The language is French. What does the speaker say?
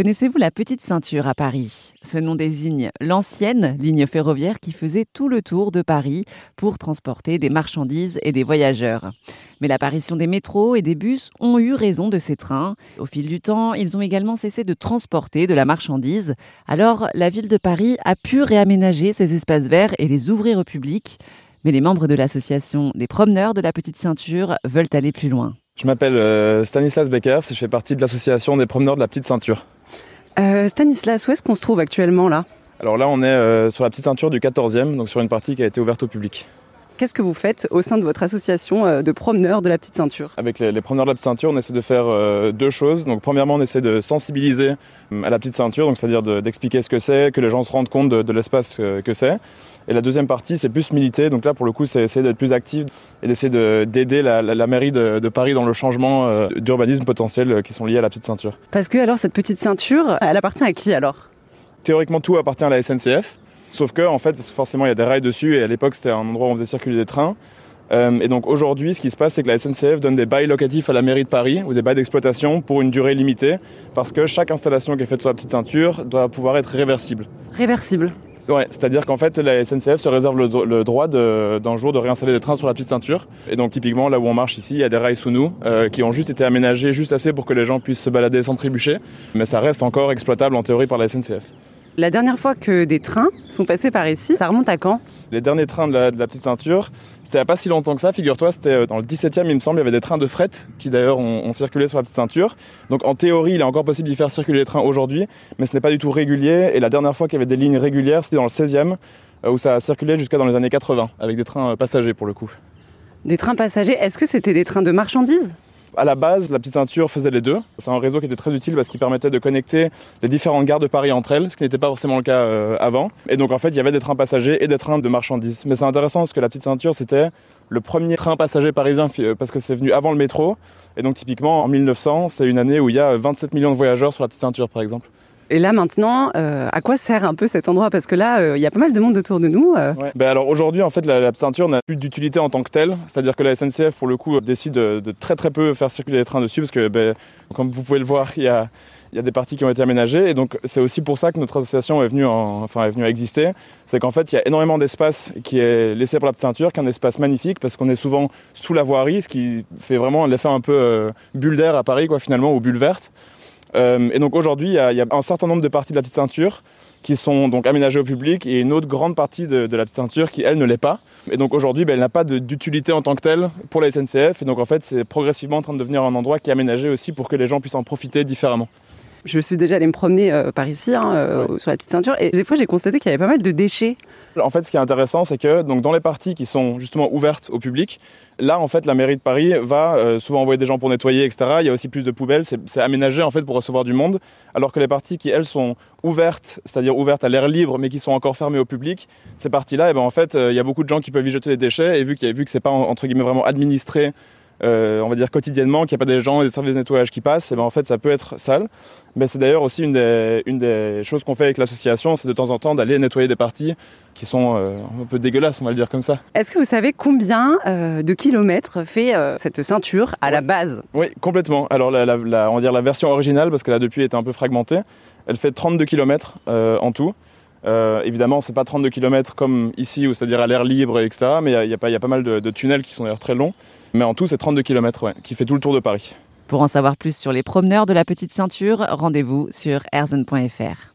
Connaissez-vous la petite ceinture à Paris? Ce nom désigne l'ancienne ligne ferroviaire qui faisait tout le tour de Paris pour transporter des marchandises et des voyageurs. Mais l'apparition des métros et des bus ont eu raison de ces trains. Au fil du temps, ils ont également cessé de transporter de la marchandise. Alors, la ville de Paris a pu réaménager ces espaces verts et les ouvrir au public. Mais les membres de l'association des promeneurs de la petite ceinture veulent aller plus loin. Je m'appelle euh, Stanislas Becker, je fais partie de l'association des promeneurs de la petite ceinture. Euh, Stanislas, où est-ce qu'on se trouve actuellement là? Alors là, on est euh, sur la petite ceinture du 14e, donc sur une partie qui a été ouverte au public. Qu'est-ce que vous faites au sein de votre association euh, de promeneurs de la petite ceinture? Avec les, les, promeneurs de la petite ceinture, on essaie de faire euh, deux choses. Donc premièrement, on essaie de sensibiliser euh, à la petite ceinture, donc c'est-à-dire d'expliquer ce que c'est, que les gens se rendent compte de, de l'espace que c'est. Et la deuxième partie, c'est plus militer. Donc là, pour le coup, c'est essayer d'être plus actif et d'essayer d'aider la, la, la, mairie de, de, Paris dans le changement euh, d'urbanisme potentiel qui sont liés à la petite ceinture. Parce que alors cette petite ceinture, elle appartient à qui alors? Théoriquement, tout appartient à la SNCF. Sauf que, en fait, parce que forcément il y a des rails dessus et à l'époque c'était un endroit où on faisait circuler des trains. Euh, et donc aujourd'hui, ce qui se passe, c'est que la SNCF donne des bails locatifs à la mairie de Paris ou des bails d'exploitation pour une durée limitée, parce que chaque installation qui est faite sur la petite ceinture doit pouvoir être réversible. Réversible. Ouais, c'est-à-dire qu'en fait, la SNCF se réserve le, le droit d'un jour de réinstaller des trains sur la petite ceinture. Et donc, typiquement, là où on marche ici, il y a des rails sous nous euh, qui ont juste été aménagés juste assez pour que les gens puissent se balader sans trébucher. Mais ça reste encore exploitable en théorie par la SNCF. La dernière fois que des trains sont passés par ici, ça remonte à quand Les derniers trains de la, de la petite ceinture, c'était il n'y a pas si longtemps que ça, figure-toi, c'était dans le 17e, il me semble, il y avait des trains de fret qui d'ailleurs ont, ont, circulé sur la petite ceinture. Donc en théorie, il est encore possible d'y faire circuler les trains aujourd'hui, mais ce n'est pas du tout régulier. Et la dernière fois qu'il y avait des lignes régulières, c'était dans le 16e, où ça a circulé jusqu'à dans les années 80, avec des trains passagers pour le coup. Des trains passagers, est-ce que c'était des trains de marchandises? À la base, la petite ceinture faisait les deux. C'est un réseau qui était très utile parce qu'il permettait de connecter les différentes gares de Paris entre elles, ce qui n'était pas forcément le cas euh, avant. Et donc en fait, il y avait des trains passagers et des trains de marchandises. Mais c'est intéressant parce que la petite ceinture, c'était le premier train passager parisien parce que c'est venu avant le métro. Et donc typiquement, en 1900, c'est une année où il y a 27 millions de voyageurs sur la petite ceinture, par exemple. Et là maintenant, euh, à quoi sert un peu cet endroit? Parce que là, il euh, y a pas mal de monde autour de nous. Euh. Ben alors aujourd'hui, en fait, la, ceinture n'a plus d'utilité en tant que telle. C'est-à-dire que la SNCF, pour le coup, décide de, très très peu faire circuler les trains dessus, parce que, ben, comme vous pouvez le voir, il y a il y a des parties qui ont été aménagées et donc c'est aussi pour ça que notre association est venue, en, enfin, est venue à exister. C'est qu'en fait il y a énormément d'espace qui est laissé pour la ceinture, qui est un espace magnifique parce qu'on est souvent sous la voirie, ce qui fait vraiment l'effet un peu bulle d'air à Paris quoi finalement, ou bulle verte. Euh, et donc aujourd'hui, il y, a, un certain nombre de parties de la petite ceinture qui sont donc aménagées au public et une autre grande partie de, de la petite ceinture qui, elle, ne l'est pas. Et donc aujourd'hui, ben, elle n'a pas d'utilité en tant que telle pour la SNCF. Et donc en fait, c'est progressivement en train de devenir un endroit qui est aménagé aussi pour que les gens puissent en profiter différemment. Je suis déjà allé me promener euh, par ici, hein, euh, ouais. sur la petite ceinture, et des fois j'ai constaté qu'il y avait pas mal de déchets. En fait, ce qui est intéressant, c'est que donc dans les parties qui sont justement ouvertes au public, là, en fait, la mairie de Paris va euh, souvent envoyer des gens pour nettoyer, etc. Il y a aussi plus de poubelles, c'est aménagé en fait pour recevoir du monde, alors que les parties qui elles sont ouvertes, c'est-à-dire ouvertes à l'air libre, mais qui sont encore fermées au public, ces parties-là, et ben en fait, il y a beaucoup de gens qui peuvent y jeter des déchets, et vu, qu vu que c'est pas entre guillemets vraiment administré on va dire quotidiennement, qu'il n'y a pas des gens et des services de nettoyage qui passent, et ben en fait ça peut être sale. Mais c'est d'ailleurs aussi une des, une des choses qu'on fait avec l'association, c'est de temps en temps d'aller nettoyer des parties qui sont euh, un peu dégueulasses, on va le dire comme ça. Est-ce que vous savez combien euh, de kilomètres fait euh, cette ceinture à ouais. la base? Oui, complètement. Alors la, la, la, on va dire la version originale, parce que là depuis est un peu fragmentée, elle fait 32 km en tout. Euh, évidemment, c'est pas 32 km comme ici, où c'est-à-dire à l'air libre, etc. Mais il y, y, y, a pas mal de, tunnels qui sont d'ailleurs très longs. Mais en tout, c'est 32 km, qui fait tout le tour de Paris. Pour en savoir plus sur les promeneurs de la petite ceinture, rendez-vous sur erzen.fr.